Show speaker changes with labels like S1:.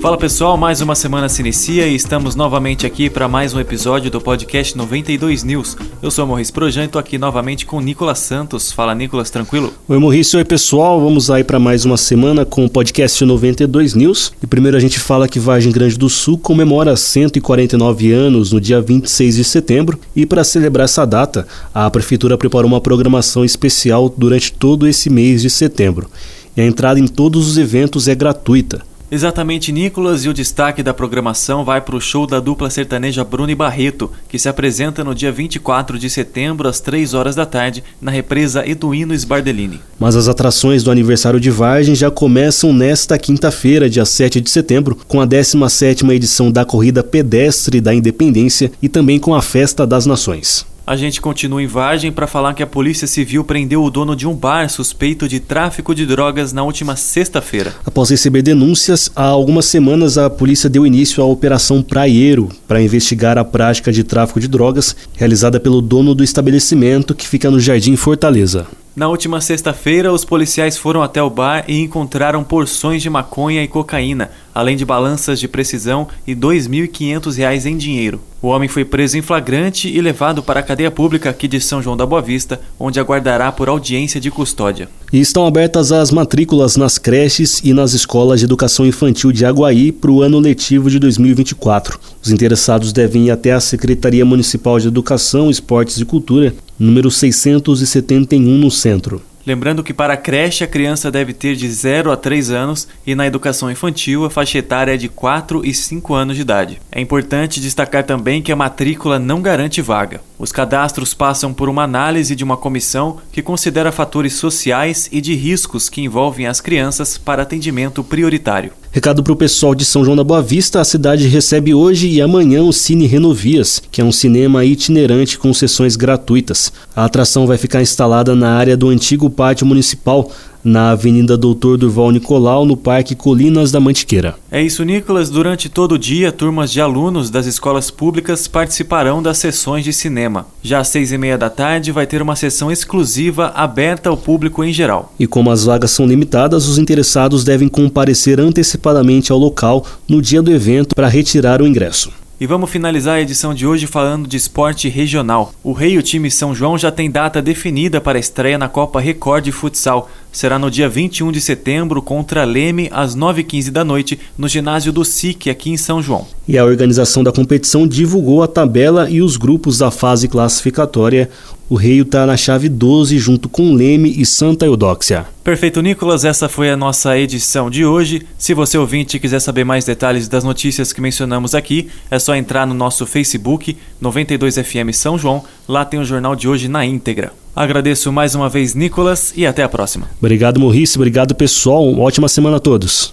S1: Fala pessoal, mais uma semana se inicia e estamos novamente aqui para mais um episódio do podcast 92 News. Eu sou o Morris Projan e estou aqui novamente com o Nicolas Santos. Fala Nicolas, tranquilo?
S2: Oi Morris, oi pessoal, vamos aí para mais uma semana com o podcast 92 News. E primeiro a gente fala que Vargem Grande do Sul comemora 149 anos no dia 26 de setembro e para celebrar essa data, a prefeitura preparou uma programação especial durante todo esse mês de setembro. E a entrada em todos os eventos é gratuita.
S1: Exatamente, Nicolas, e o destaque da programação vai para o show da dupla sertaneja Bruno e Barreto, que se apresenta no dia 24 de setembro, às 3 horas da tarde, na represa Eduino Sbardellini.
S2: Mas as atrações do aniversário de Vargem já começam nesta quinta-feira, dia 7 de setembro, com a 17ª edição da Corrida Pedestre da Independência e também com a Festa das Nações.
S1: A gente continua em Vargem para falar que a Polícia Civil prendeu o dono de um bar suspeito de tráfico de drogas na última sexta-feira.
S2: Após receber denúncias, há algumas semanas a polícia deu início à Operação Praieiro para investigar a prática de tráfico de drogas realizada pelo dono do estabelecimento que fica no Jardim Fortaleza.
S1: Na última sexta-feira, os policiais foram até o bar e encontraram porções de maconha e cocaína, além de balanças de precisão e R$ 2.500 em dinheiro. O homem foi preso em flagrante e levado para a cadeia pública aqui de São João da Boa Vista, onde aguardará por audiência de custódia.
S2: E estão abertas as matrículas nas creches e nas escolas de educação infantil de Aguaí para o ano letivo de 2024. Os interessados devem ir até a Secretaria Municipal de Educação, Esportes e Cultura, número 671 no centro.
S1: Lembrando que para a creche a criança deve ter de 0 a 3 anos e na educação infantil a faixa etária é de 4 e 5 anos de idade. É importante destacar também que a matrícula não garante vaga. Os cadastros passam por uma análise de uma comissão que considera fatores sociais e de riscos que envolvem as crianças para atendimento prioritário.
S2: Recado para o pessoal de São João da Boa Vista, a cidade recebe hoje e amanhã o Cine Renovias, que é um cinema itinerante com sessões gratuitas. A atração vai ficar instalada na área do antigo pátio municipal, na Avenida Doutor Durval Nicolau, no Parque Colinas da Mantiqueira.
S1: É isso, Nicolas. Durante todo o dia, turmas de alunos das escolas públicas participarão das sessões de cinema. Já às seis e meia da tarde, vai ter uma sessão exclusiva aberta ao público em geral.
S2: E como as vagas são limitadas, os interessados devem comparecer antecipadamente ao local no dia do evento para retirar o ingresso.
S1: E vamos finalizar a edição de hoje falando de esporte regional. O Rei e o time São João já tem data definida para a estreia na Copa Record de Futsal. Será no dia 21 de setembro contra Leme às 9h15 da noite no ginásio do SIC aqui em São João.
S2: E a organização da competição divulgou a tabela e os grupos da fase classificatória. O Rei está na chave 12 junto com Leme e Santa Eudóxia.
S1: Perfeito, Nicolas. Essa foi a nossa edição de hoje. Se você ouvinte quiser saber mais detalhes das notícias que mencionamos aqui, é só entrar no nosso Facebook 92FM São João. Lá tem o jornal de hoje na íntegra. Agradeço mais uma vez, Nicolas, e até a próxima.
S2: Obrigado, Morrice. Obrigado, pessoal. Uma ótima semana a todos.